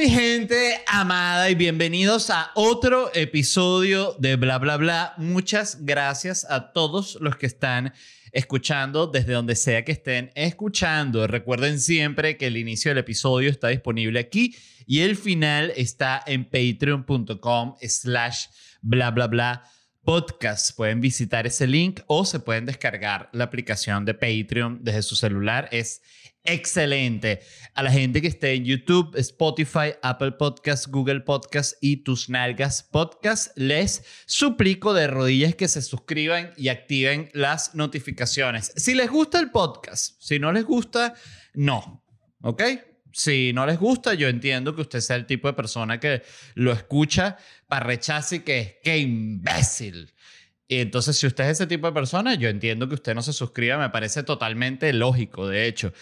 mi gente amada y bienvenidos a otro episodio de Bla Bla Bla. Muchas gracias a todos los que están escuchando desde donde sea que estén escuchando. Recuerden siempre que el inicio del episodio está disponible aquí y el final está en patreon.com slash bla bla bla podcast. Pueden visitar ese link o se pueden descargar la aplicación de Patreon desde su celular. Es excelente. A la gente que esté en YouTube, Spotify, Apple Podcasts, Google Podcasts y Tus Nalgas Podcast, les suplico de rodillas que se suscriban y activen las notificaciones. Si les gusta el podcast, si no les gusta, no. ¿Ok? Si no les gusta, yo entiendo que usted sea el tipo de persona que lo escucha para rechazo y que qué imbécil. Y entonces, si usted es ese tipo de persona, yo entiendo que usted no se suscriba, me parece totalmente lógico, de hecho.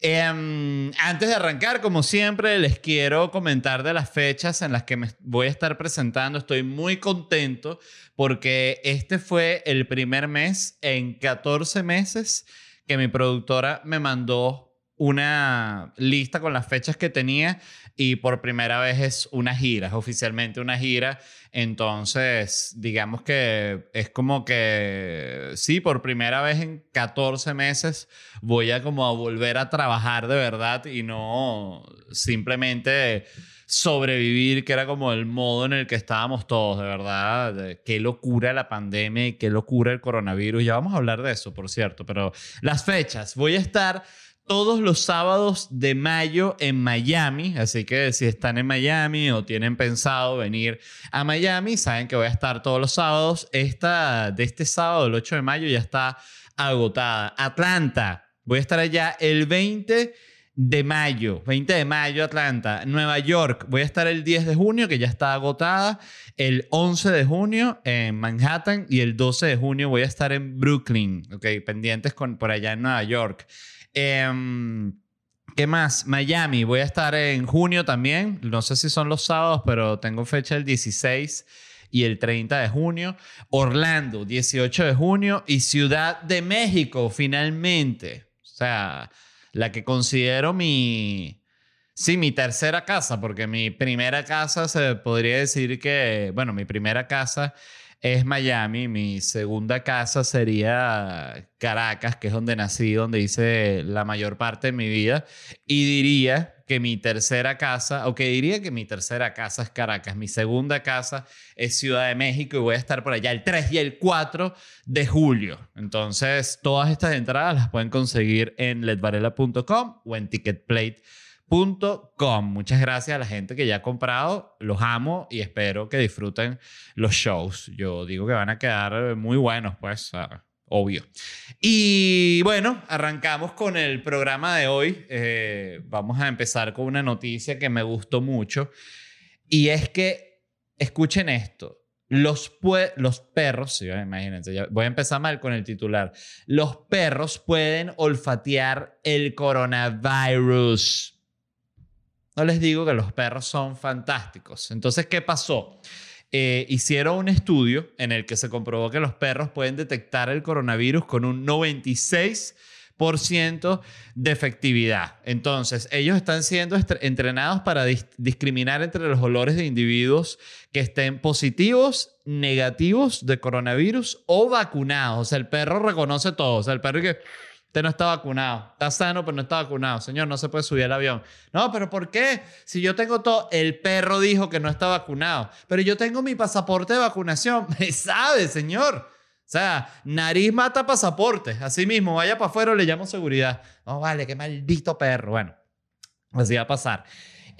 Em, antes de arrancar, como siempre, les quiero comentar de las fechas en las que me voy a estar presentando. Estoy muy contento porque este fue el primer mes en 14 meses que mi productora me mandó una lista con las fechas que tenía y por primera vez es una gira, es oficialmente una gira. Entonces, digamos que es como que, sí, por primera vez en 14 meses voy a como volver a trabajar de verdad y no simplemente sobrevivir, que era como el modo en el que estábamos todos, de verdad. Qué locura la pandemia y qué locura el coronavirus. Ya vamos a hablar de eso, por cierto, pero las fechas. Voy a estar todos los sábados de mayo en Miami. Así que si están en Miami o tienen pensado venir a Miami, saben que voy a estar todos los sábados. Esta de este sábado, el 8 de mayo, ya está agotada. Atlanta, voy a estar allá el 20 de mayo, 20 de mayo Atlanta, Nueva York, voy a estar el 10 de junio que ya está agotada, el 11 de junio en Manhattan y el 12 de junio voy a estar en Brooklyn, ok, pendientes con, por allá en Nueva York. Em, ¿Qué más? Miami. Voy a estar en junio también. No sé si son los sábados, pero tengo fecha el 16 y el 30 de junio. Orlando, 18 de junio. Y Ciudad de México, finalmente. O sea, la que considero mi... Sí, mi tercera casa, porque mi primera casa se podría decir que, bueno, mi primera casa es Miami. Mi segunda casa sería Caracas, que es donde nací, donde hice la mayor parte de mi vida. Y diría que mi tercera casa, o que diría que mi tercera casa es Caracas, mi segunda casa es Ciudad de México y voy a estar por allá el 3 y el 4 de julio. Entonces, todas estas entradas las pueden conseguir en ledvarela.com o en Ticketplate Com. Muchas gracias a la gente que ya ha comprado. Los amo y espero que disfruten los shows. Yo digo que van a quedar muy buenos, pues, obvio. Y bueno, arrancamos con el programa de hoy. Eh, vamos a empezar con una noticia que me gustó mucho. Y es que, escuchen esto. Los, los perros, imagínense, voy a empezar mal con el titular. Los perros pueden olfatear el coronavirus. No les digo que los perros son fantásticos. Entonces, ¿qué pasó? Eh, hicieron un estudio en el que se comprobó que los perros pueden detectar el coronavirus con un 96% de efectividad. Entonces, ellos están siendo entrenados para discriminar entre los olores de individuos que estén positivos, negativos de coronavirus o vacunados. O sea, el perro reconoce todo. O sea, el perro que Usted no está vacunado. Está sano, pero no está vacunado. Señor, no se puede subir al avión. No, pero ¿por qué? Si yo tengo todo, el perro dijo que no está vacunado. Pero yo tengo mi pasaporte de vacunación. Me sabe, señor. O sea, nariz mata pasaporte. Así mismo, vaya para afuera, le llamo seguridad. No, vale, qué maldito perro. Bueno, así va a pasar.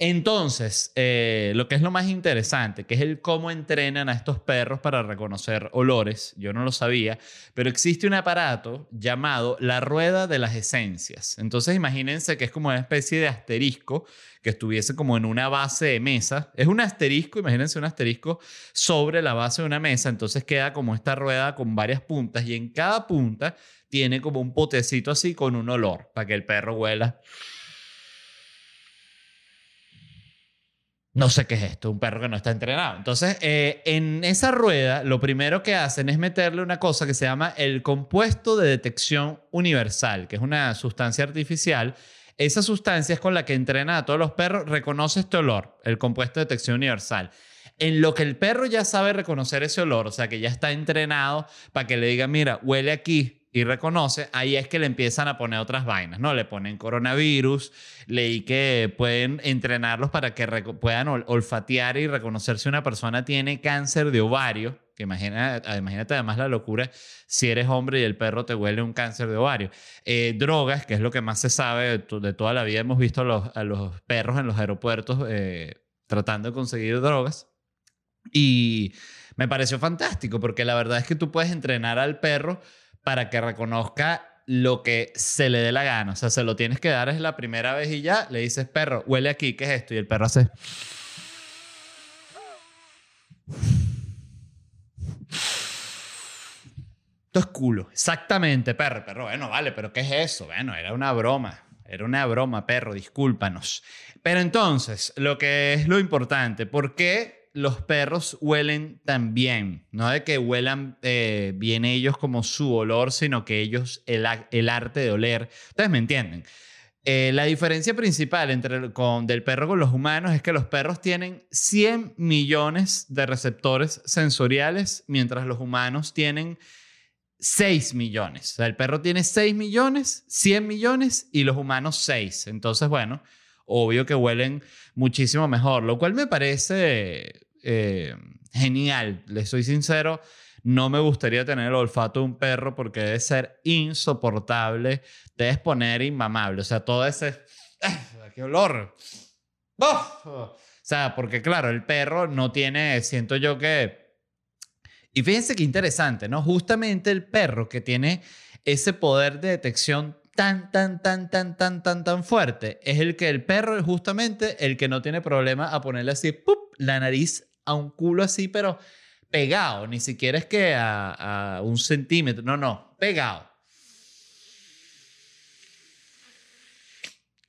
Entonces, eh, lo que es lo más interesante, que es el cómo entrenan a estos perros para reconocer olores, yo no lo sabía, pero existe un aparato llamado la rueda de las esencias. Entonces, imagínense que es como una especie de asterisco que estuviese como en una base de mesa. Es un asterisco, imagínense un asterisco sobre la base de una mesa, entonces queda como esta rueda con varias puntas y en cada punta tiene como un potecito así con un olor para que el perro huela no sé qué es esto, un perro que no está entrenado. Entonces, eh, en esa rueda, lo primero que hacen es meterle una cosa que se llama el compuesto de detección universal, que es una sustancia artificial esa sustancia es con la que entrena a todos los perros, reconoce este olor, el compuesto de detección universal. En lo que el perro ya sabe reconocer ese olor, o sea, que ya está entrenado para que le diga, mira, huele aquí, y reconoce, ahí es que le empiezan a poner otras vainas, ¿no? Le ponen coronavirus, leí que pueden entrenarlos para que puedan olfatear y reconocer si una persona tiene cáncer de ovario, que imagina, imagínate además la locura si eres hombre y el perro te huele un cáncer de ovario. Eh, drogas, que es lo que más se sabe de, toda la vida, hemos visto a los, a los perros en los aeropuertos eh, tratando de conseguir drogas. Y me pareció fantástico porque la verdad es que tú puedes entrenar al perro para que reconozca lo que se le dé la gana. O sea, se lo tienes que dar es la primera vez y ya le dices, perro, huele aquí, ¿qué es esto? Y el perro hace... Esto es culo. Exactamente, perro. Perro, bueno, vale, pero ¿qué es eso? Bueno, era una broma. Era una broma, perro, discúlpanos. Pero entonces, lo que es lo importante, ¿por qué los perros huelen tan bien. No de que huelan eh, bien ellos como su olor, sino que ellos, el, el arte de oler. Ustedes me entienden. Eh, la diferencia principal entre con, del perro con los humanos es que los perros tienen 100 millones de receptores sensoriales, mientras los humanos tienen 6 millones. O sea, el perro tiene 6 millones, 100 millones y los humanos 6. Entonces, bueno, obvio que huelen muchísimo mejor, lo cual me parece eh, genial. Les soy sincero, no me gustaría tener el olfato de un perro porque debe ser insoportable, debe poner inmamable. O sea, todo ese... ¡ah! ¡Qué olor! O sea, porque claro, el perro no tiene, siento yo que... Y fíjense qué interesante, ¿no? Justamente el perro que tiene ese poder de detección tan, tan, tan, tan, tan, tan, tan fuerte, es el que el perro es justamente el que no tiene problema a ponerle así, ¡pup! la nariz a un culo así, pero pegado, ni siquiera es que a, a un centímetro, no, no, pegado.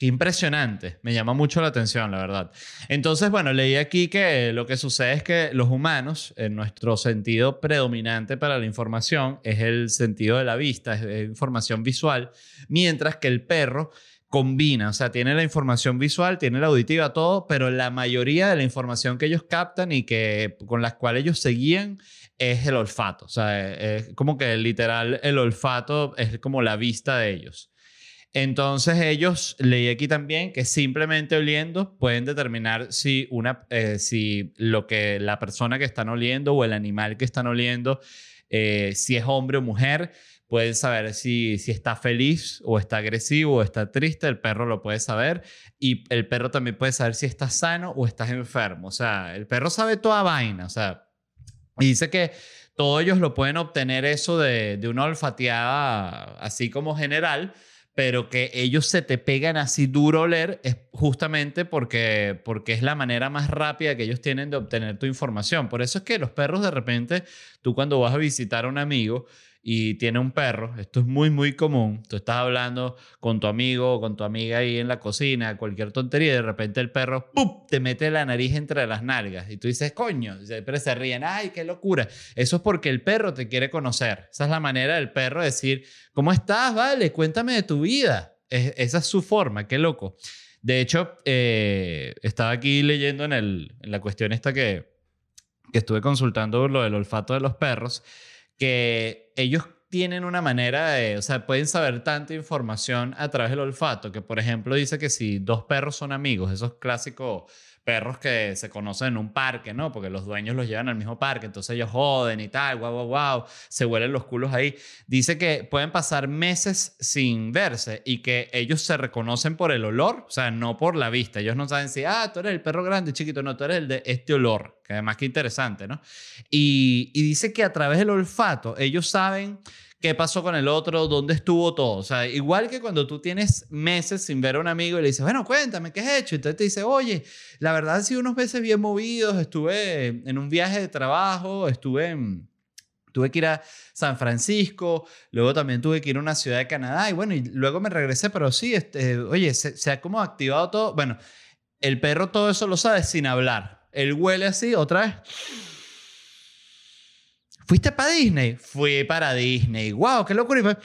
Qué impresionante, me llama mucho la atención, la verdad. Entonces, bueno, leí aquí que lo que sucede es que los humanos, en nuestro sentido predominante para la información, es el sentido de la vista, es información visual, mientras que el perro combina, o sea, tiene la información visual, tiene la auditiva, todo, pero la mayoría de la información que ellos captan y que con las cuales ellos se guían es el olfato, o sea, es como que literal el olfato es como la vista de ellos. Entonces ellos, leí aquí también que simplemente oliendo pueden determinar si, una, eh, si lo que la persona que están oliendo o el animal que están oliendo, eh, si es hombre o mujer, pueden saber si, si está feliz o está agresivo o está triste, el perro lo puede saber y el perro también puede saber si está sano o estás enfermo. O sea, el perro sabe toda vaina, o sea, dice que todos ellos lo pueden obtener eso de, de una olfateada así como general, pero que ellos se te pegan así duro oler es justamente porque, porque es la manera más rápida que ellos tienen de obtener tu información. Por eso es que los perros de repente, tú cuando vas a visitar a un amigo, y tiene un perro, esto es muy, muy común. Tú estás hablando con tu amigo o con tu amiga ahí en la cocina, cualquier tontería, y de repente el perro ¡pum! te mete la nariz entre las nalgas. Y tú dices, coño, pero se ríen, ¡ay, qué locura! Eso es porque el perro te quiere conocer. Esa es la manera del perro de decir, ¿cómo estás? Vale, cuéntame de tu vida. esa es su forma, qué loco. De hecho, eh, estaba aquí leyendo en, el, en la cuestión esta que, que estuve consultando lo del olfato de los perros que ellos tienen una manera de, o sea, pueden saber tanta información a través del olfato, que por ejemplo dice que si dos perros son amigos, esos clásicos perros que se conocen en un parque, ¿no? Porque los dueños los llevan al mismo parque, entonces ellos joden y tal, guau, guau, guau, se huelen los culos ahí. Dice que pueden pasar meses sin verse y que ellos se reconocen por el olor, o sea, no por la vista. Ellos no saben si, ah, tú eres el perro grande, chiquito, no, tú eres el de este olor, que además que interesante, ¿no? Y, y dice que a través del olfato ellos saben qué pasó con el otro, dónde estuvo todo. O sea, igual que cuando tú tienes meses sin ver a un amigo y le dices, bueno, cuéntame, ¿qué has hecho? Entonces te dice, oye, la verdad han sido unos meses bien movidos, estuve en un viaje de trabajo, estuve en... Tuve que ir a San Francisco, luego también tuve que ir a una ciudad de Canadá y bueno, y luego me regresé, pero sí, este, oye, se, se ha como activado todo. Bueno, el perro todo eso lo sabe sin hablar. Él huele así, otra vez ¿Fuiste para Disney? Fui para Disney. ¡Wow! ¡Qué locura!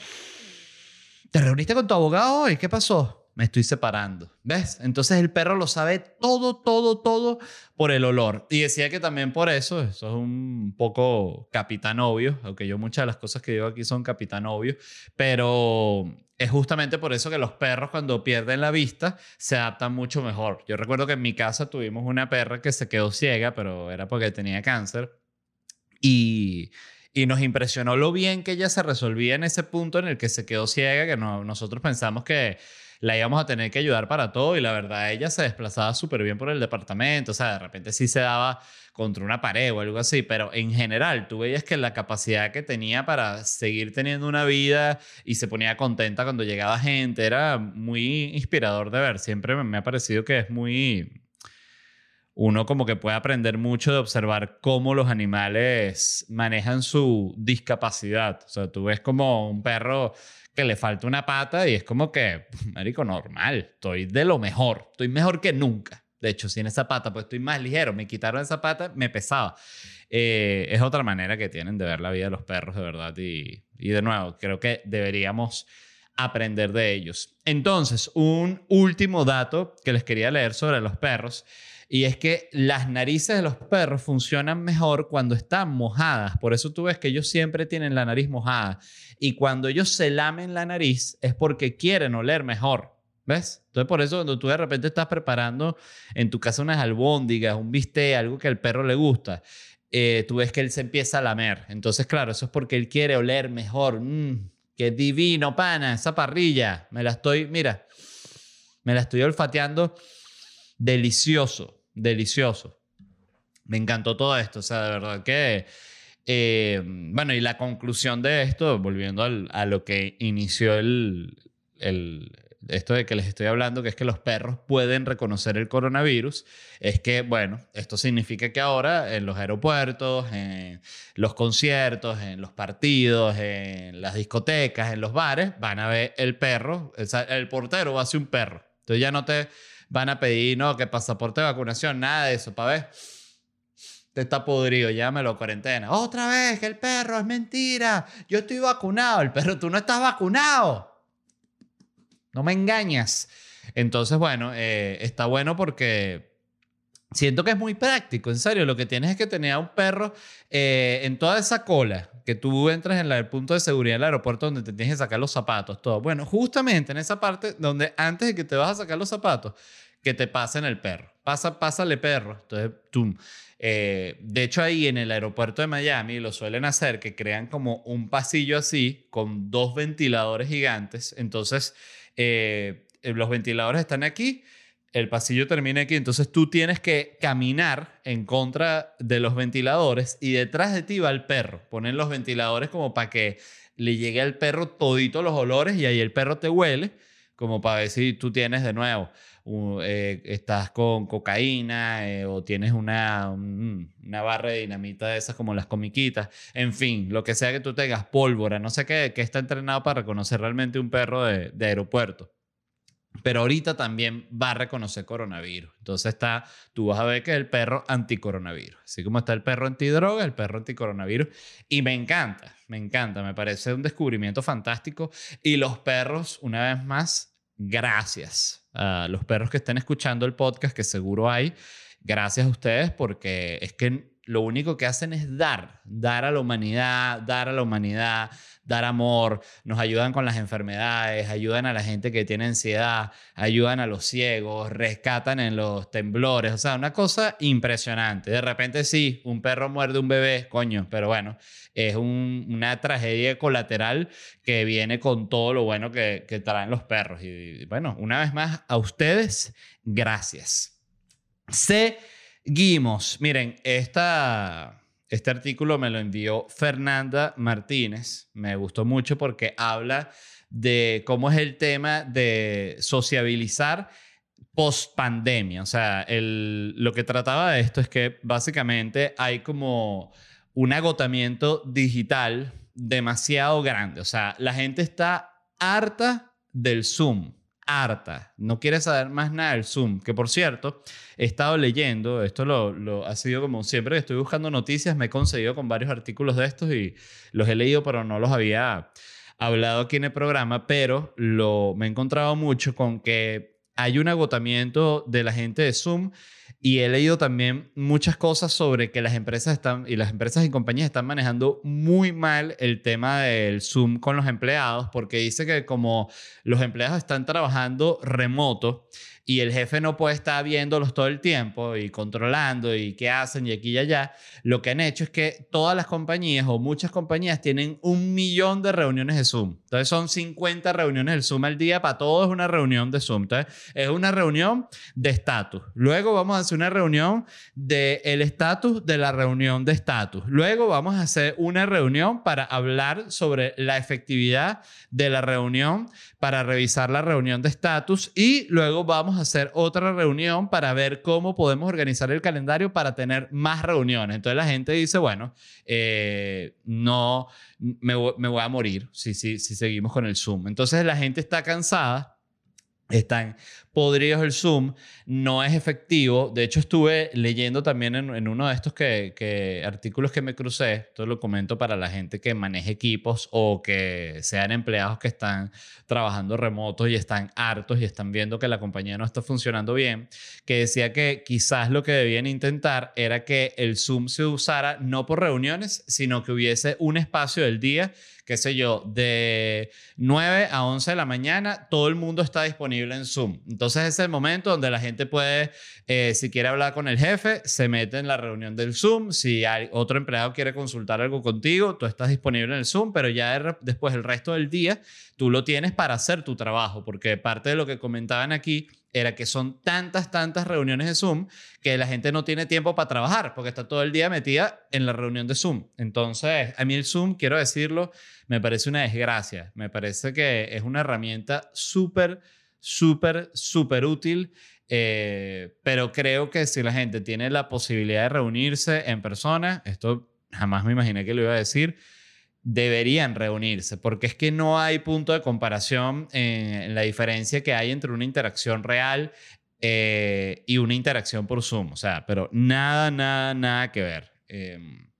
¿Te reuniste con tu abogado hoy? ¿Qué pasó? me estoy separando. ¿Ves? Entonces el perro lo sabe todo, todo, todo por el olor. Y decía que también por eso, eso es un poco capitán obvio, aunque yo muchas de las cosas que digo aquí son capitán obvio, pero es justamente por eso que los perros cuando pierden la vista se adaptan mucho mejor. Yo recuerdo que en mi casa tuvimos una perra que se quedó ciega, pero era porque tenía cáncer. Y, y nos impresionó lo bien que ella se resolvía en ese punto en el que se quedó ciega, que no, nosotros pensamos que la íbamos a tener que ayudar para todo y la verdad ella se desplazaba súper bien por el departamento, o sea, de repente sí se daba contra una pared o algo así, pero en general tú veías que la capacidad que tenía para seguir teniendo una vida y se ponía contenta cuando llegaba gente era muy inspirador de ver, siempre me ha parecido que es muy... Uno como que puede aprender mucho de observar cómo los animales manejan su discapacidad. O sea, tú ves como un perro que le falta una pata y es como que, marico, normal, estoy de lo mejor, estoy mejor que nunca. De hecho, sin esa pata, pues estoy más ligero. Me quitaron esa pata, me pesaba. Eh, es otra manera que tienen de ver la vida de los perros, de verdad. Y, y de nuevo, creo que deberíamos aprender de ellos. Entonces, un último dato que les quería leer sobre los perros y es que las narices de los perros funcionan mejor cuando están mojadas. Por eso tú ves que ellos siempre tienen la nariz mojada. Y cuando ellos se lamen la nariz es porque quieren oler mejor. ¿Ves? Entonces, por eso, cuando tú de repente estás preparando en tu casa unas albóndigas, un bistec, algo que al perro le gusta, eh, tú ves que él se empieza a lamer. Entonces, claro, eso es porque él quiere oler mejor. Mm, qué divino, pana, esa parrilla. Me la estoy, mira, me la estoy olfateando delicioso, delicioso. Me encantó todo esto, o sea, de verdad que... Eh, bueno, y la conclusión de esto, volviendo a lo que inició el, el, esto de que les estoy hablando, que es que los perros pueden reconocer el coronavirus, es que, bueno, esto significa que ahora en los aeropuertos, en los conciertos, en los partidos, en las discotecas, en los bares, van a ver el perro, el portero va a ser un perro. Entonces ya no te van a pedir, no, que pasaporte de vacunación, nada de eso, para ver. Te está podrido, llámelo cuarentena. Otra vez, que el perro es mentira. Yo estoy vacunado. El perro, tú no estás vacunado. No me engañas. Entonces, bueno, eh, está bueno porque siento que es muy práctico. En serio, lo que tienes es que tener a un perro eh, en toda esa cola que tú entras en el punto de seguridad del aeropuerto donde te tienes que sacar los zapatos, todo. Bueno, justamente en esa parte donde antes de que te vas a sacar los zapatos, que te pasen el perro. Pasa, pásale perro. Entonces. Eh, de hecho, ahí en el aeropuerto de Miami lo suelen hacer que crean como un pasillo así con dos ventiladores gigantes. Entonces, eh, los ventiladores están aquí el pasillo termina aquí, entonces tú tienes que caminar en contra de los ventiladores y detrás de ti va el perro. Ponen los ventiladores como para que le llegue al perro todito los olores y ahí el perro te huele, como para ver si tú tienes de nuevo, eh, estás con cocaína eh, o tienes una, una barra de dinamita de esas como las comiquitas, en fin, lo que sea que tú tengas, pólvora, no sé qué, que está entrenado para reconocer realmente un perro de aeropuerto. Pero ahorita también va a reconocer coronavirus. Entonces está, tú vas a ver que es el perro anticoronavirus. Así como está el perro antidroga, el perro anticoronavirus. Y me encanta, me encanta, me parece un descubrimiento fantástico. Y los perros, una vez más, gracias a los perros que estén escuchando el podcast, que seguro hay. Gracias a ustedes porque es que lo único que hacen es dar, dar a la humanidad, dar a la humanidad, dar amor, nos ayudan con las enfermedades, ayudan a la gente que tiene ansiedad, ayudan a los ciegos, rescatan en los temblores, o sea, una cosa impresionante. De repente sí, un perro muerde un bebé, coño, pero bueno, es una tragedia colateral que viene con todo lo bueno que, que traen los perros. Y bueno, una vez más, a ustedes, gracias. Sé Seguimos. Miren, este artículo me lo envió Fernanda Martínez. Me gustó mucho porque habla de cómo es el tema de sociabilizar post pandemia. O sea, el, lo que trataba de esto es que básicamente hay como un agotamiento digital demasiado grande. O sea, la gente está harta del Zoom harta, no quiere saber más nada del Zoom, que por cierto, he estado leyendo, esto lo, lo, ha sido como siempre que estoy buscando noticias, me he conseguido con varios artículos de estos y los he leído, pero no los había hablado aquí en el programa, pero lo, me he encontrado mucho con que hay un agotamiento de la gente de Zoom y he leído también muchas cosas sobre que las empresas están y las empresas y compañías están manejando muy mal el tema del Zoom con los empleados porque dice que como los empleados están trabajando remoto, y el jefe no puede estar viéndolos todo el tiempo y controlando y qué hacen y aquí y allá, lo que han hecho es que todas las compañías o muchas compañías tienen un millón de reuniones de Zoom. Entonces son 50 reuniones del Zoom al día, para todos es una reunión de Zoom. Entonces es una reunión de estatus. Luego vamos a hacer una reunión del el estatus de la reunión de estatus. Luego vamos a hacer una reunión para hablar sobre la efectividad de la reunión, para revisar la reunión de estatus y luego vamos hacer otra reunión para ver cómo podemos organizar el calendario para tener más reuniones. Entonces la gente dice, bueno, eh, no, me, voy a morir si, si, si seguimos con el Zoom. Entonces la gente está cansada están podridos el Zoom, no es efectivo. De hecho, estuve leyendo también en, uno de estos que, artículos que me crucé, esto lo comento para la gente que maneje equipos o que sean empleados que están trabajando remotos y están hartos y están viendo que la compañía no está funcionando bien, que decía que quizás lo que debían intentar era que el Zoom se usara no por reuniones, sino que hubiese un espacio del día qué sé yo, de 9 a 11 de la mañana, todo el mundo está disponible en Zoom. Entonces es el momento donde la gente puede, eh, si quiere hablar con el jefe, se mete en la reunión del Zoom. Si hay otro empleado quiere consultar algo contigo, tú estás disponible en el Zoom, pero ya después el resto del día tú lo tienes para hacer tu trabajo, porque parte de lo que comentaban aquí era que son tantas, tantas reuniones de Zoom que la gente no tiene tiempo para trabajar porque está todo el día metida en la reunión de Zoom. Entonces, a mí el Zoom, quiero decirlo, me parece una desgracia. Me parece que es una herramienta súper, súper, súper útil. Eh, pero creo que si la gente tiene la posibilidad de reunirse en persona, esto jamás me imaginé que lo iba a decir, deberían reunirse, porque es que no hay punto de comparación en, la diferencia que hay entre una interacción real eh, y una interacción por Zoom. O sea, pero nada, nada, nada que ver. Em,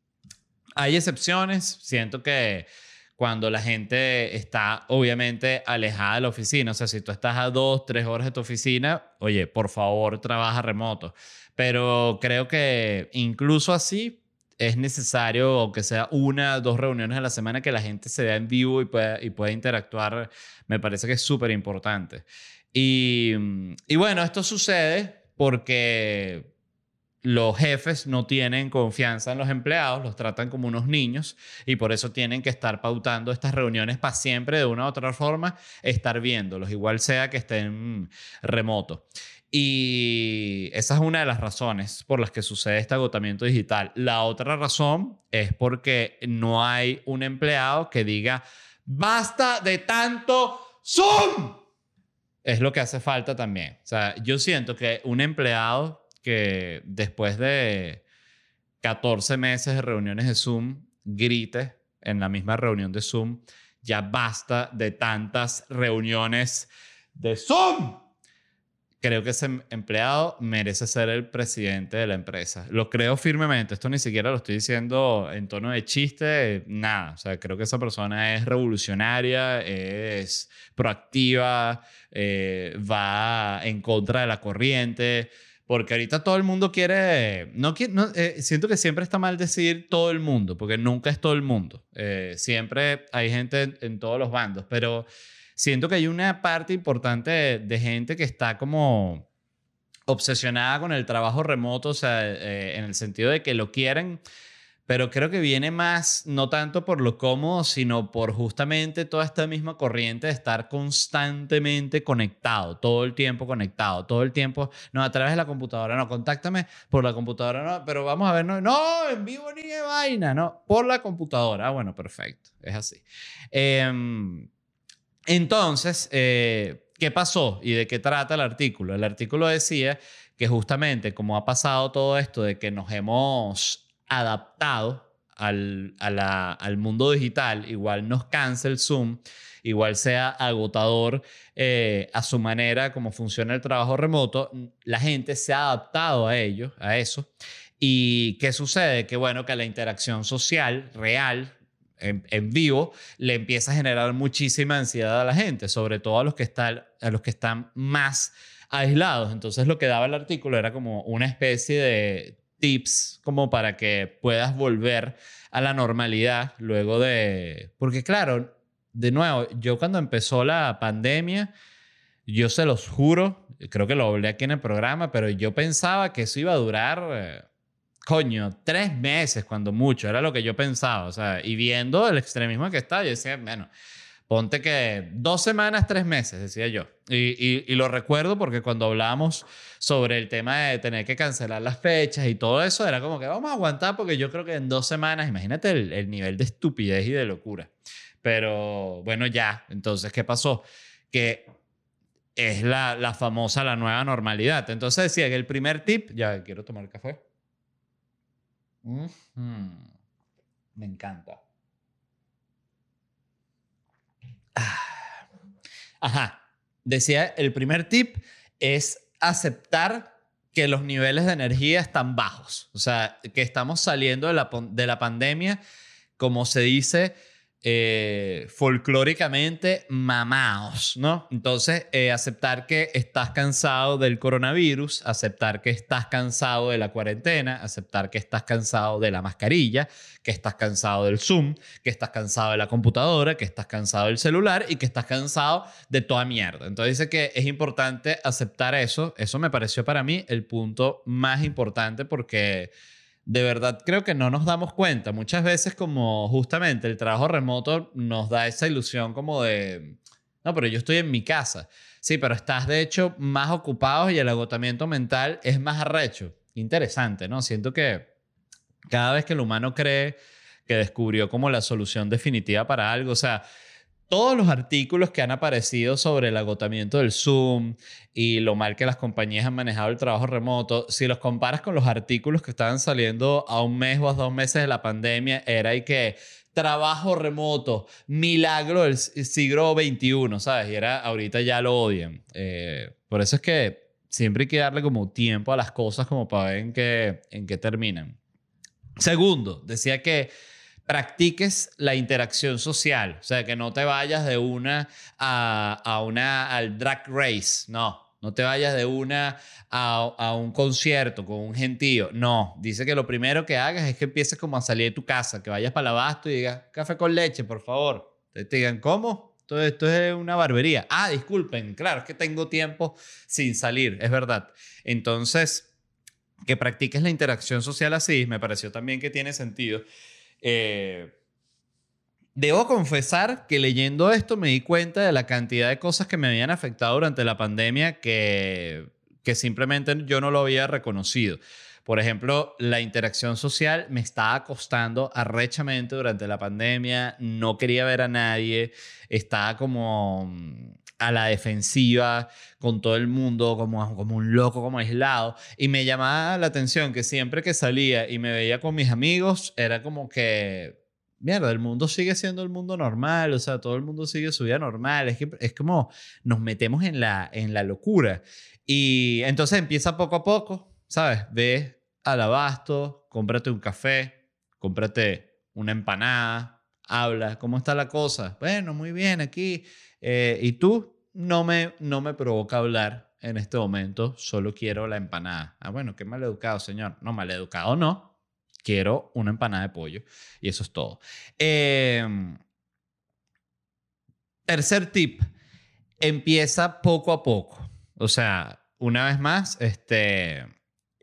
hay excepciones, siento que cuando la gente está obviamente alejada de la oficina, o sea, si tú estás a dos, tres horas de tu oficina, oye, por favor, trabaja remoto. Pero creo que incluso así es necesario que sea una, dos reuniones a la semana que la gente se vea en vivo y pueda, interactuar, me parece que es súper importante. Y, y bueno, esto sucede porque los jefes no tienen confianza en los empleados, los tratan como unos niños y por eso tienen que estar pautando estas reuniones para siempre de una u otra forma, estar viéndolos, igual sea que estén remoto. Y esa es una de las razones por las que sucede este agotamiento digital. La otra razón es porque no hay un empleado que diga, basta de tanto Zoom. Es lo que hace falta también. O sea, yo siento que un empleado que después de 14 meses de reuniones de Zoom grite en la misma reunión de Zoom, ya basta de tantas reuniones de Zoom creo que ese empleado merece ser el presidente de la empresa. Lo creo firmemente. Esto ni siquiera lo estoy diciendo en tono de chiste, nada. O sea, creo que esa persona es revolucionaria, es proactiva, eh, va en contra de la corriente. Porque ahorita todo el mundo quiere, no, no eh, siento que siempre está mal decir todo el mundo, porque nunca es todo el mundo. Eh, siempre hay gente en todos los bandos, pero siento que hay una parte importante de, gente que está como obsesionada con el trabajo remoto, o sea, eh, en el sentido de que lo quieren, pero creo que viene más, no tanto por lo cómodo, sino por justamente toda esta misma corriente de estar constantemente conectado, todo el tiempo conectado, todo el tiempo, no, a través de la computadora, no, contáctame por la computadora, no, pero vamos a ver, no, no en vivo ni de vaina, no, por la computadora, ah, bueno, perfecto, es así. Eh, entonces, eh, ¿qué pasó y de qué trata el artículo? El artículo decía que justamente como ha pasado todo esto de que nos hemos adaptado al, mundo digital, igual nos cansa el Zoom, igual sea agotador eh, a su manera como funciona el trabajo remoto, la gente se ha adaptado a ello, a eso. ¿Y qué sucede? Que bueno, que la interacción social real en, vivo, le empieza a generar muchísima ansiedad a la gente, sobre todo a los que están, a los que están más aislados. Entonces lo que daba el artículo era como una especie de tips como para que puedas volver a la normalidad luego de... Porque claro, de nuevo, yo cuando empezó la pandemia, yo se los juro, creo que lo hablé aquí en el programa, pero yo pensaba que eso iba a durar... Coño, tres meses cuando mucho, era lo que yo pensaba, o sea, y viendo el extremismo que está, yo decía, bueno, ponte que dos semanas, tres meses, decía yo. Y, lo recuerdo porque cuando hablábamos sobre el tema de tener que cancelar las fechas y todo eso, era como que vamos a aguantar porque yo creo que en dos semanas, imagínate el, el nivel de estupidez y de locura. Pero bueno, ya, entonces, ¿qué pasó? Que es la, la famosa, la nueva normalidad. Entonces decía que el primer tip, ya quiero tomar café. Me encanta. Ah. Ajá. Decía, el primer tip es aceptar que los niveles de energía están bajos. O sea, que estamos saliendo de la, de la pandemia, como se dice, eh, folclóricamente mamaos, ¿no? Entonces, eh, aceptar que estás cansado del coronavirus, aceptar que estás cansado de la cuarentena, aceptar que estás cansado de la mascarilla, que estás cansado del Zoom, que estás cansado de la computadora, que estás cansado del celular y que estás cansado de toda mierda. Entonces dice que es importante aceptar eso. Eso me pareció para mí el punto más importante porque de verdad creo que no nos damos cuenta. Muchas veces como justamente el trabajo remoto nos da esa ilusión como de, no, pero yo estoy en mi casa. Sí, pero estás de hecho más ocupado y el agotamiento mental es más arrecho. Interesante, ¿no? Siento que cada vez que el humano cree que descubrió como la solución definitiva para algo, o sea, todos los artículos que han aparecido sobre el agotamiento del Zoom y lo mal que las compañías han manejado el trabajo remoto, si los comparas con los artículos que estaban saliendo a un mes o a dos meses de la pandemia, era y que trabajo remoto, milagro del siglo XXI, ¿sabes? Y era, ahorita ya lo odian. Eh, por eso es que siempre hay que darle como tiempo a las cosas como para ver en qué, en qué terminan. Segundo, decía que practiques la interacción social, o sea, que no te vayas de una a, a una al drag race, no, no te vayas de una a, a, un concierto con un gentío. No, dice que lo primero que hagas es que empieces como a salir de tu casa, que vayas para el abasto y digas, café con leche, por favor. Te, digan, ¿cómo? Todo esto es una barbería. Ah, disculpen, claro, es que tengo tiempo sin salir, es verdad. Entonces, que practiques la interacción social así, me pareció también que tiene sentido. Eh, debo confesar que leyendo esto me di cuenta de la cantidad de cosas que me habían afectado durante la pandemia que, que simplemente yo no lo había reconocido. Por ejemplo, la interacción social me estaba costando arrechamente durante la pandemia, no quería ver a nadie, estaba como a la defensiva con todo el mundo, como, como un loco, como aislado. Y me llamaba la atención que siempre que salía y me veía con mis amigos, era como que, mierda, el mundo sigue siendo el mundo normal, o sea, todo el mundo sigue su vida normal. Es, que, es como nos metemos en la, en la locura. Y entonces empieza poco a poco, ¿sabes? Ve al abasto, cómprate un café, cómprate una empanada, habla, ¿cómo está la cosa? Bueno, muy bien, aquí eh, y tú no me, no me provoca hablar en este momento, solo quiero la empanada. Ah, bueno, qué mal educado, señor. No, mal educado no. Quiero una empanada de pollo. Y eso es todo. Em, tercer tip. Empieza poco a poco. O sea, una vez más, este,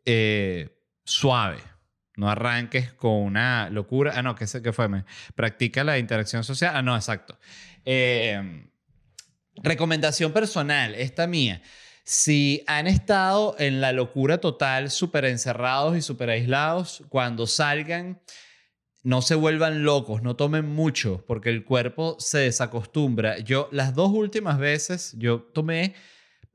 eh, suave. No arranques con una locura. Ah, no, ¿qué, qué fue? Practica la interacción social. Ah, no, exacto. Eh, Recomendación personal, esta mía. Si han estado en la locura total, súper encerrados y súper aislados, cuando salgan, no se vuelvan locos, no tomen mucho, porque el cuerpo se desacostumbra. Yo las dos últimas veces, yo tomé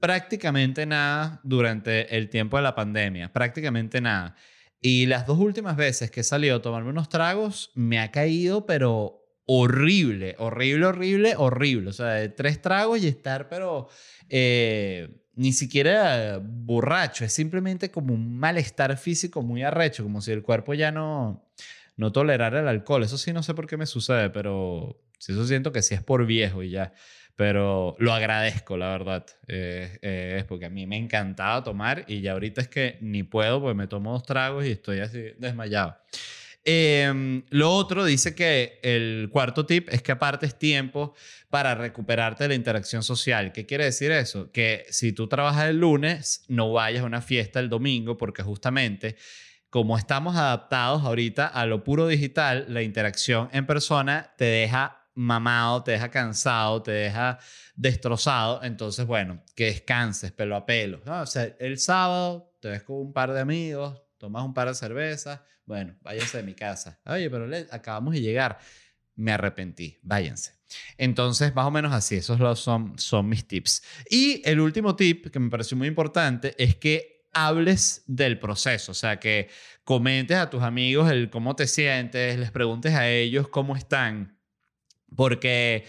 prácticamente nada durante el tiempo de la pandemia, prácticamente nada. Y las dos últimas veces que he salido a tomarme unos tragos, me ha caído, pero horrible, horrible, horrible, horrible. O sea, de tres tragos y estar, pero eh, ni siquiera borracho. Es simplemente como un malestar físico muy arrecho, como si el cuerpo ya no, no tolerar el alcohol. Eso sí, no sé por qué me sucede, pero eso siento que sí es por viejo y ya. Pero lo agradezco, la verdad. Eh, es porque a mí me encantaba tomar y ya ahorita es que ni puedo, pues me tomo dos tragos y estoy así desmayado. Em, lo otro dice que el cuarto tip es que apartes tiempo para recuperarte de la interacción social. ¿Qué quiere decir eso? Que si tú trabajas el lunes, no vayas a una fiesta el domingo porque justamente como estamos adaptados ahorita a lo puro digital, la interacción en persona te deja mamado, te deja cansado, te deja destrozado. Entonces, bueno, que descanses pelo a pelo. O sea, el sábado te ves con un par de amigos, tomas un par de cervezas, bueno, váyanse de mi casa. Oye, pero acabamos de llegar. Me arrepentí, váyanse. Entonces, más o menos así, esos son, son mis tips. Y el último tip que me pareció muy importante es que hables del proceso, o sea, que comentes a tus amigos el cómo te sientes, les preguntes a ellos cómo están, porque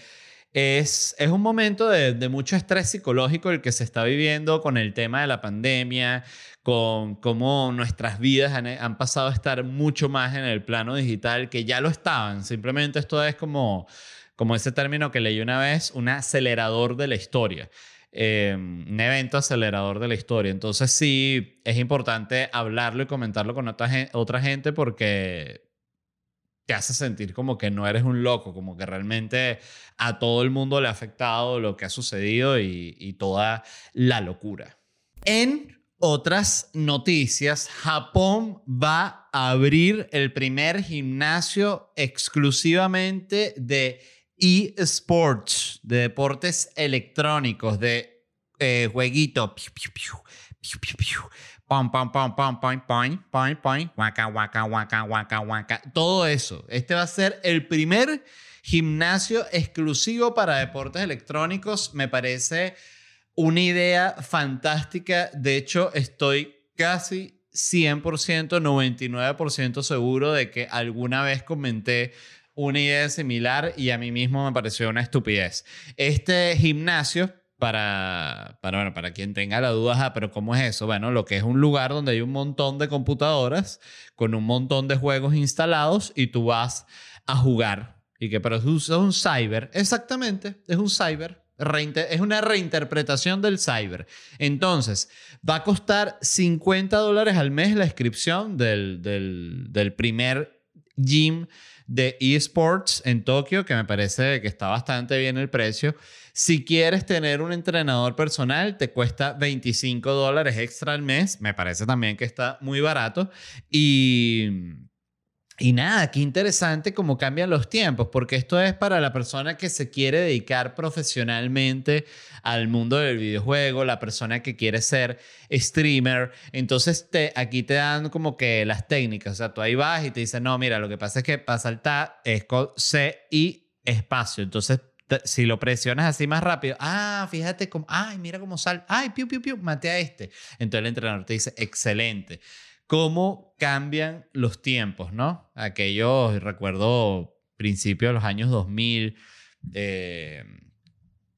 es, es un momento de, mucho estrés psicológico el que se está viviendo con el tema de la pandemia, con cómo nuestras vidas han, han, pasado a estar mucho más en el plano digital, que ya lo estaban. Simplemente esto es como, como ese término que leí una vez, un acelerador de la historia. Eh, un evento acelerador de la historia. Entonces sí, es importante hablarlo y comentarlo con otra, otra gente porque te hace sentir como que no eres un loco, como que realmente a todo el mundo le ha afectado lo que ha sucedido y, toda la locura. En otras noticias, Japón va a abrir el primer gimnasio exclusivamente de eSports, de deportes electrónicos, de eh, jueguito. Todo eso. Este va a ser el primer gimnasio exclusivo para deportes electrónicos. Me parece una idea fantástica. De hecho, estoy casi 100%, 99% seguro de que alguna vez comenté una idea similar y a mí mismo me pareció una estupidez. Este gimnasio, para, para, bueno, para quien tenga la duda, pero ¿cómo es eso? Bueno, lo que es un lugar donde hay un montón de computadoras con un montón de juegos instalados y tú vas a jugar. Y que, pero es un cyber, exactamente, es un cyber es una reinterpretación del cyber. Entonces, va a costar 50 dólares al mes la inscripción del, del, primer gym de esports en Tokio, que me parece que está bastante bien el precio. Si quieres tener un entrenador personal, te cuesta 25 dólares extra al mes. Me parece también que está muy barato. Y y nada, qué interesante cómo cambian los tiempos, porque esto es para la persona que se quiere dedicar profesionalmente al mundo del videojuego, la persona que quiere ser streamer. Entonces te, aquí te dan como que las técnicas, o sea, tú ahí vas y te dicen, no, mira, lo que pasa es que para saltar es con C y espacio. Entonces, si lo presionas así más rápido, ah, fíjate cómo, ay, mira cómo sal, ay, piu, piu, piu, mate a este. Entonces el entrenador te dice, excelente cómo cambian los tiempos, ¿no? Aquellos, recuerdo, principios de los años 2000, eh,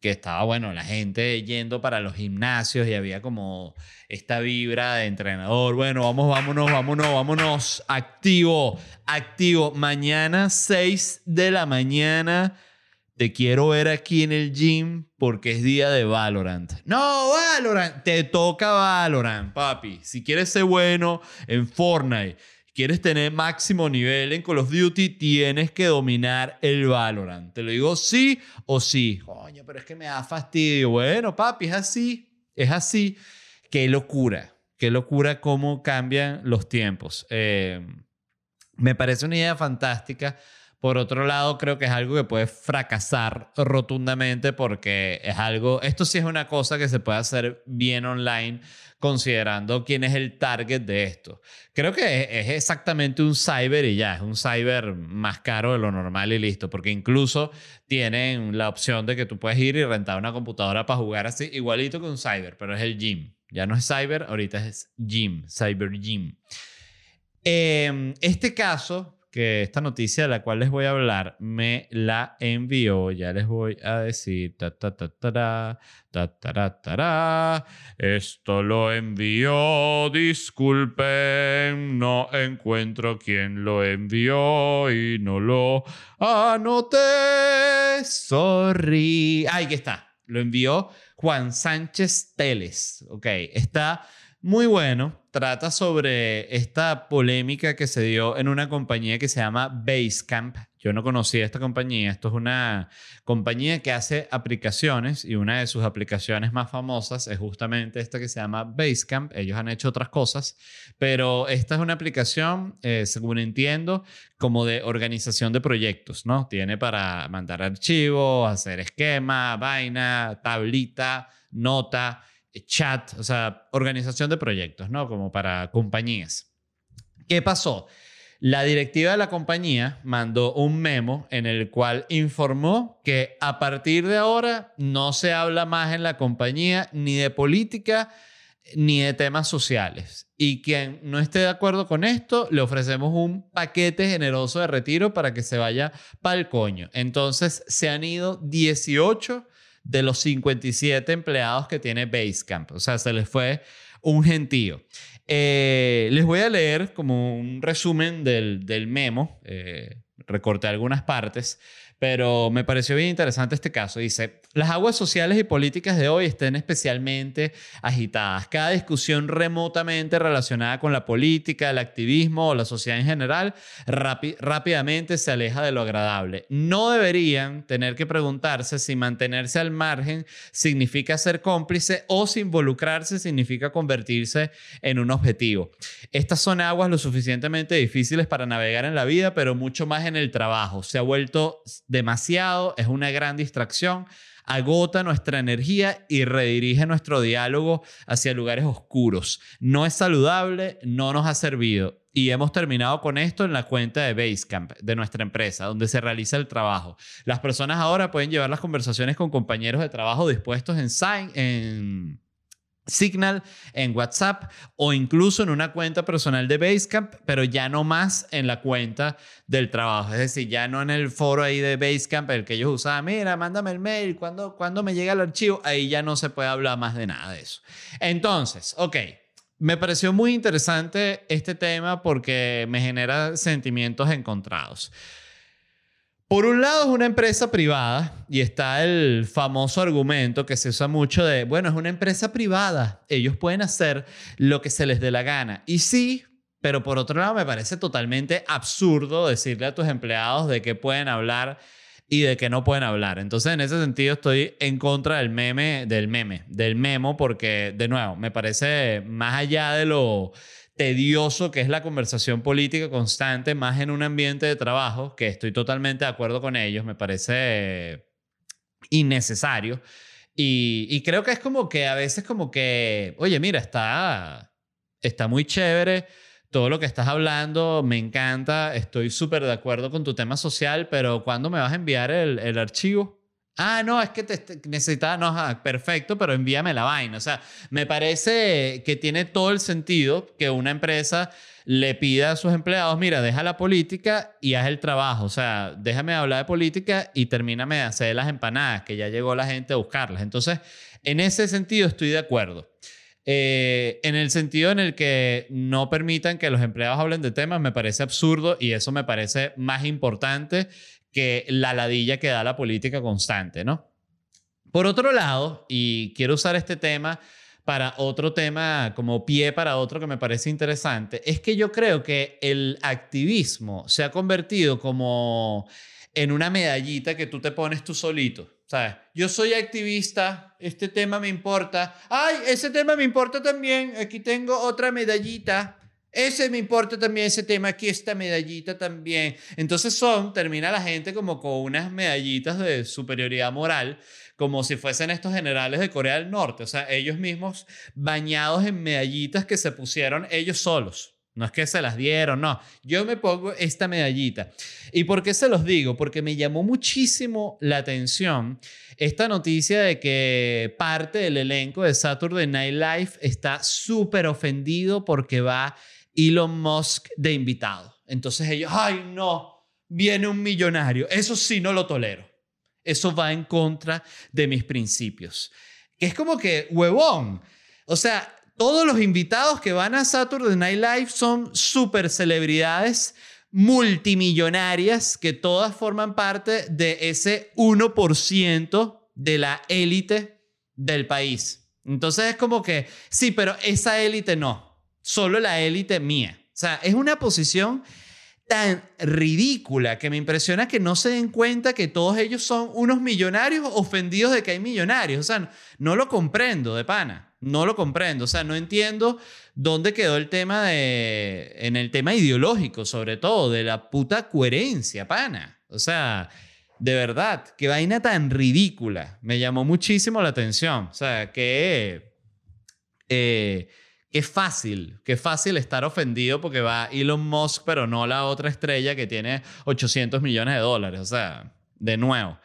que estaba, bueno, la gente yendo para los gimnasios y había como esta vibra de entrenador, bueno, vamos, vámonos, vámonos, vámonos, activo, activo, mañana 6 de la mañana te quiero ver aquí en el gym porque es día de Valorant. No, Valorant, te toca Valorant, papi. Si quieres ser bueno en Fortnite, quieres tener máximo nivel en Call of Duty, tienes que dominar el Valorant. Te lo digo sí o sí. Coño, pero es que me da fastidio. Bueno, papi, es así, es así. Qué locura, qué locura cómo cambian los tiempos. Eh, me parece una idea fantástica por otro lado, creo que es algo que puede fracasar rotundamente porque es algo, esto sí es una cosa que se puede hacer bien online considerando quién es el target de esto. Creo que es exactamente un cyber y ya, es un cyber más caro de lo normal y listo, porque incluso tienen la opción de que tú puedes ir y rentar una computadora para jugar así, igualito que un cyber, pero es el gym. Ya no es cyber, ahorita es gym, cyber gym. Em, este caso que esta noticia de la cual les voy a hablar me la envió, ya les voy a decir, ta, ta, ta, ta, ta, ta, ta, esto lo envió, disculpen, no encuentro quién lo envió y no lo anoté, sorry. Ahí que está, lo envió Juan Sánchez Teles, ok, está muy bueno. Trata sobre esta polémica que se dio en una compañía que se llama Basecamp. Yo no conocía esta compañía. Esto es una compañía que hace aplicaciones y una de sus aplicaciones más famosas es justamente esta que se llama Basecamp. Ellos han hecho otras cosas, pero esta es una aplicación, eh, según entiendo, como de organización de proyectos, ¿no? Tiene para mandar archivos, hacer esquema, vaina, tablita, nota chat, o sea, organización de proyectos, ¿no? Como para compañías. ¿Qué pasó? La directiva de la compañía mandó un memo en el cual informó que a partir de ahora no se habla más en la compañía ni de política ni de temas sociales. Y quien no esté de acuerdo con esto, le ofrecemos un paquete generoso de retiro para que se vaya para el coño. Entonces se han ido 18 de los 57 empleados que tiene Basecamp. O sea, se les fue un gentío. Eh, les voy a leer como un resumen del, del memo. Eh, recorté algunas partes, pero me pareció bien interesante este caso. Dice, las aguas sociales y políticas de hoy están especialmente agitadas. Cada discusión remotamente relacionada con la política, el activismo o la sociedad en general rápidamente se aleja de lo agradable. No deberían tener que preguntarse si mantenerse al margen significa ser cómplice o si involucrarse significa convertirse en un objetivo. Estas son aguas lo suficientemente difíciles para navegar en la vida, pero mucho más en el trabajo. Se ha vuelto demasiado, es una gran distracción agota nuestra energía y redirige nuestro diálogo hacia lugares oscuros. No es saludable, no nos ha servido. Y hemos terminado con esto en la cuenta de Basecamp, de nuestra empresa, donde se realiza el trabajo. Las personas ahora pueden llevar las conversaciones con compañeros de trabajo dispuestos en, sign, en Signal, en WhatsApp o incluso en una cuenta personal de Basecamp, pero ya no más en la cuenta del trabajo. Es decir, ya no en el foro ahí de Basecamp, el que ellos usaban, mira, mándame el mail, cuando, cuando me llega el archivo, ahí ya no se puede hablar más de nada de eso. Entonces, ok, me pareció muy interesante este tema porque me genera sentimientos encontrados. Por un lado es una empresa privada y está el famoso argumento que se usa mucho de, bueno, es una empresa privada, ellos pueden hacer lo que se les dé la gana. Y sí, pero por otro lado me parece totalmente absurdo decirle a tus empleados de qué pueden hablar y de qué no pueden hablar. Entonces, en ese sentido estoy en contra del meme, del meme, del memo, porque, de nuevo, me parece más allá de lo tedioso que es la conversación política constante, más en un ambiente de trabajo, que estoy totalmente de acuerdo con ellos, me parece innecesario. Y, creo que es como que a veces como que, oye, mira, está, está muy chévere todo lo que estás hablando, me encanta, estoy súper de acuerdo con tu tema social, pero ¿cuándo me vas a enviar el archivo? Ah, no, es que te, necesitaba, no, perfecto, pero envíame la vaina. O sea, me parece que tiene todo el sentido que una empresa le pida a sus empleados, mira, deja la política y haz el trabajo. O sea, déjame hablar de política y termíname de hacer las empanadas, que ya llegó la gente a buscarlas. Entonces, en ese sentido estoy de acuerdo. Eh, en el sentido en el que no permitan que los empleados hablen de temas, me parece absurdo y eso me parece más importante que la ladilla que da la política constante, ¿no? Por otro lado, y quiero usar este tema para otro tema como pie para otro que me parece interesante, es que yo creo que el activismo se ha convertido como en una medallita que tú te pones tú solito. ¿Sabes? Yo soy activista, este tema me importa. Ay, ese tema me importa también. Aquí tengo otra medallita. Ese me importa también ese tema, aquí esta medallita también. Entonces son, termina la gente como con unas medallitas de superioridad moral, como si fuesen estos generales de Corea del Norte, o sea, ellos mismos bañados en medallitas que se pusieron ellos solos. No es que se las dieron, no. Yo me pongo esta medallita. ¿Y por qué se los digo? Porque me llamó muchísimo la atención esta noticia de que parte del elenco de Saturday Night Live está súper ofendido porque va Elon Musk de invitado. Entonces ellos, ay no, viene un millonario. Eso sí no lo tolero. Eso va en contra de mis principios. Es como que, huevón. O sea, todos los invitados que van a Saturday Night Live son super celebridades multimillonarias que todas forman parte de ese 1% de la élite del país. Entonces es como que, sí, pero esa élite no, solo la élite mía. O sea, es una posición tan ridícula que me impresiona que no se den cuenta que todos ellos son unos millonarios ofendidos de que hay millonarios. O sea, no, lo comprendo de pana, no lo comprendo. O sea, no entiendo dónde quedó el tema de, en el tema ideológico, sobre todo, de la puta coherencia, pana. O sea, de verdad, qué vaina tan ridícula. Me llamó muchísimo la atención. O sea, que... Eh, Qué fácil, qué fácil estar ofendido porque va Elon Musk, pero no la otra estrella que tiene 800 millones de dólares. O sea, de nuevo.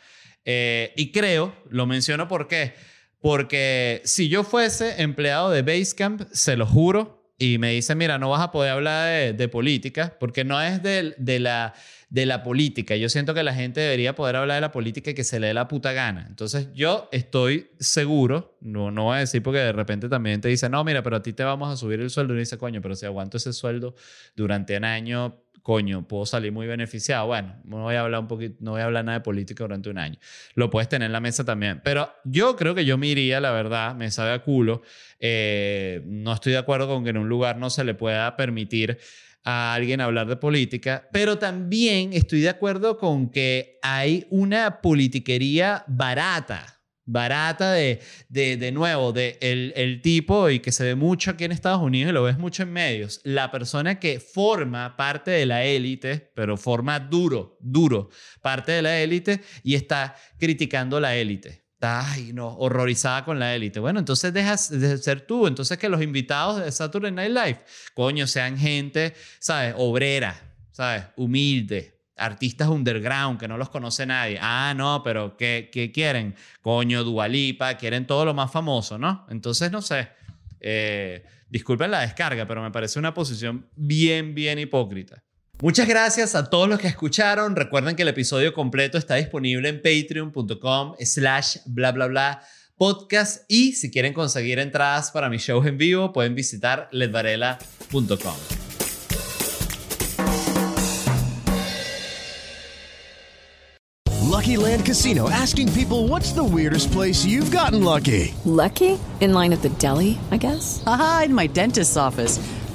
Eh, y creo, lo menciono por qué. Porque si yo fuese empleado de Basecamp, se lo juro, y me dicen, mira, no vas a poder hablar de, política, porque no es de, de la de la política. Yo siento que la gente debería poder hablar de la política y que se le dé la puta gana. Entonces yo estoy seguro, no, no voy a decir porque de repente también te dice, no, mira, pero a ti te vamos a subir el sueldo. Y dice, coño, pero si aguanto ese sueldo durante un año, coño, puedo salir muy beneficiado. Bueno, no voy a hablar un poquito, no voy a hablar nada de política durante un año. Lo puedes tener en la mesa también. Pero yo creo que yo me iría, la verdad, me sabe a culo. Eh, no estoy de acuerdo con que en un lugar no se le pueda permitir a alguien hablar de política, pero también estoy de acuerdo con que hay una politiquería barata, barata de, de, de nuevo, de el, el, tipo y que se ve mucho aquí en Estados Unidos y lo ves mucho en medios, la persona que forma parte de la élite, pero forma duro, duro, parte de la élite y está criticando la élite ay, no, horrorizada con la élite. Bueno, entonces dejas de ser tú. Entonces que los invitados de Saturday Night Live, coño, sean gente, ¿sabes? Obrera, ¿sabes? Humilde, artistas underground que no los conoce nadie. Ah, no, pero ¿qué, qué quieren? Coño, Dualipa, quieren todo lo más famoso, ¿no? Entonces, no sé. Eh, disculpen la descarga, pero me parece una posición bien, bien hipócrita. Muchas gracias a todos los que escucharon. Recuerden que el episodio completo está disponible en patreon.com slash bla bla bla podcast y si quieren conseguir entradas para mis shows en vivo pueden visitar ledvarela.com. Lucky Land Casino asking people what's the weirdest place you've gotten lucky? Lucky? In line at the deli, I guess. Aha, in my dentist's office.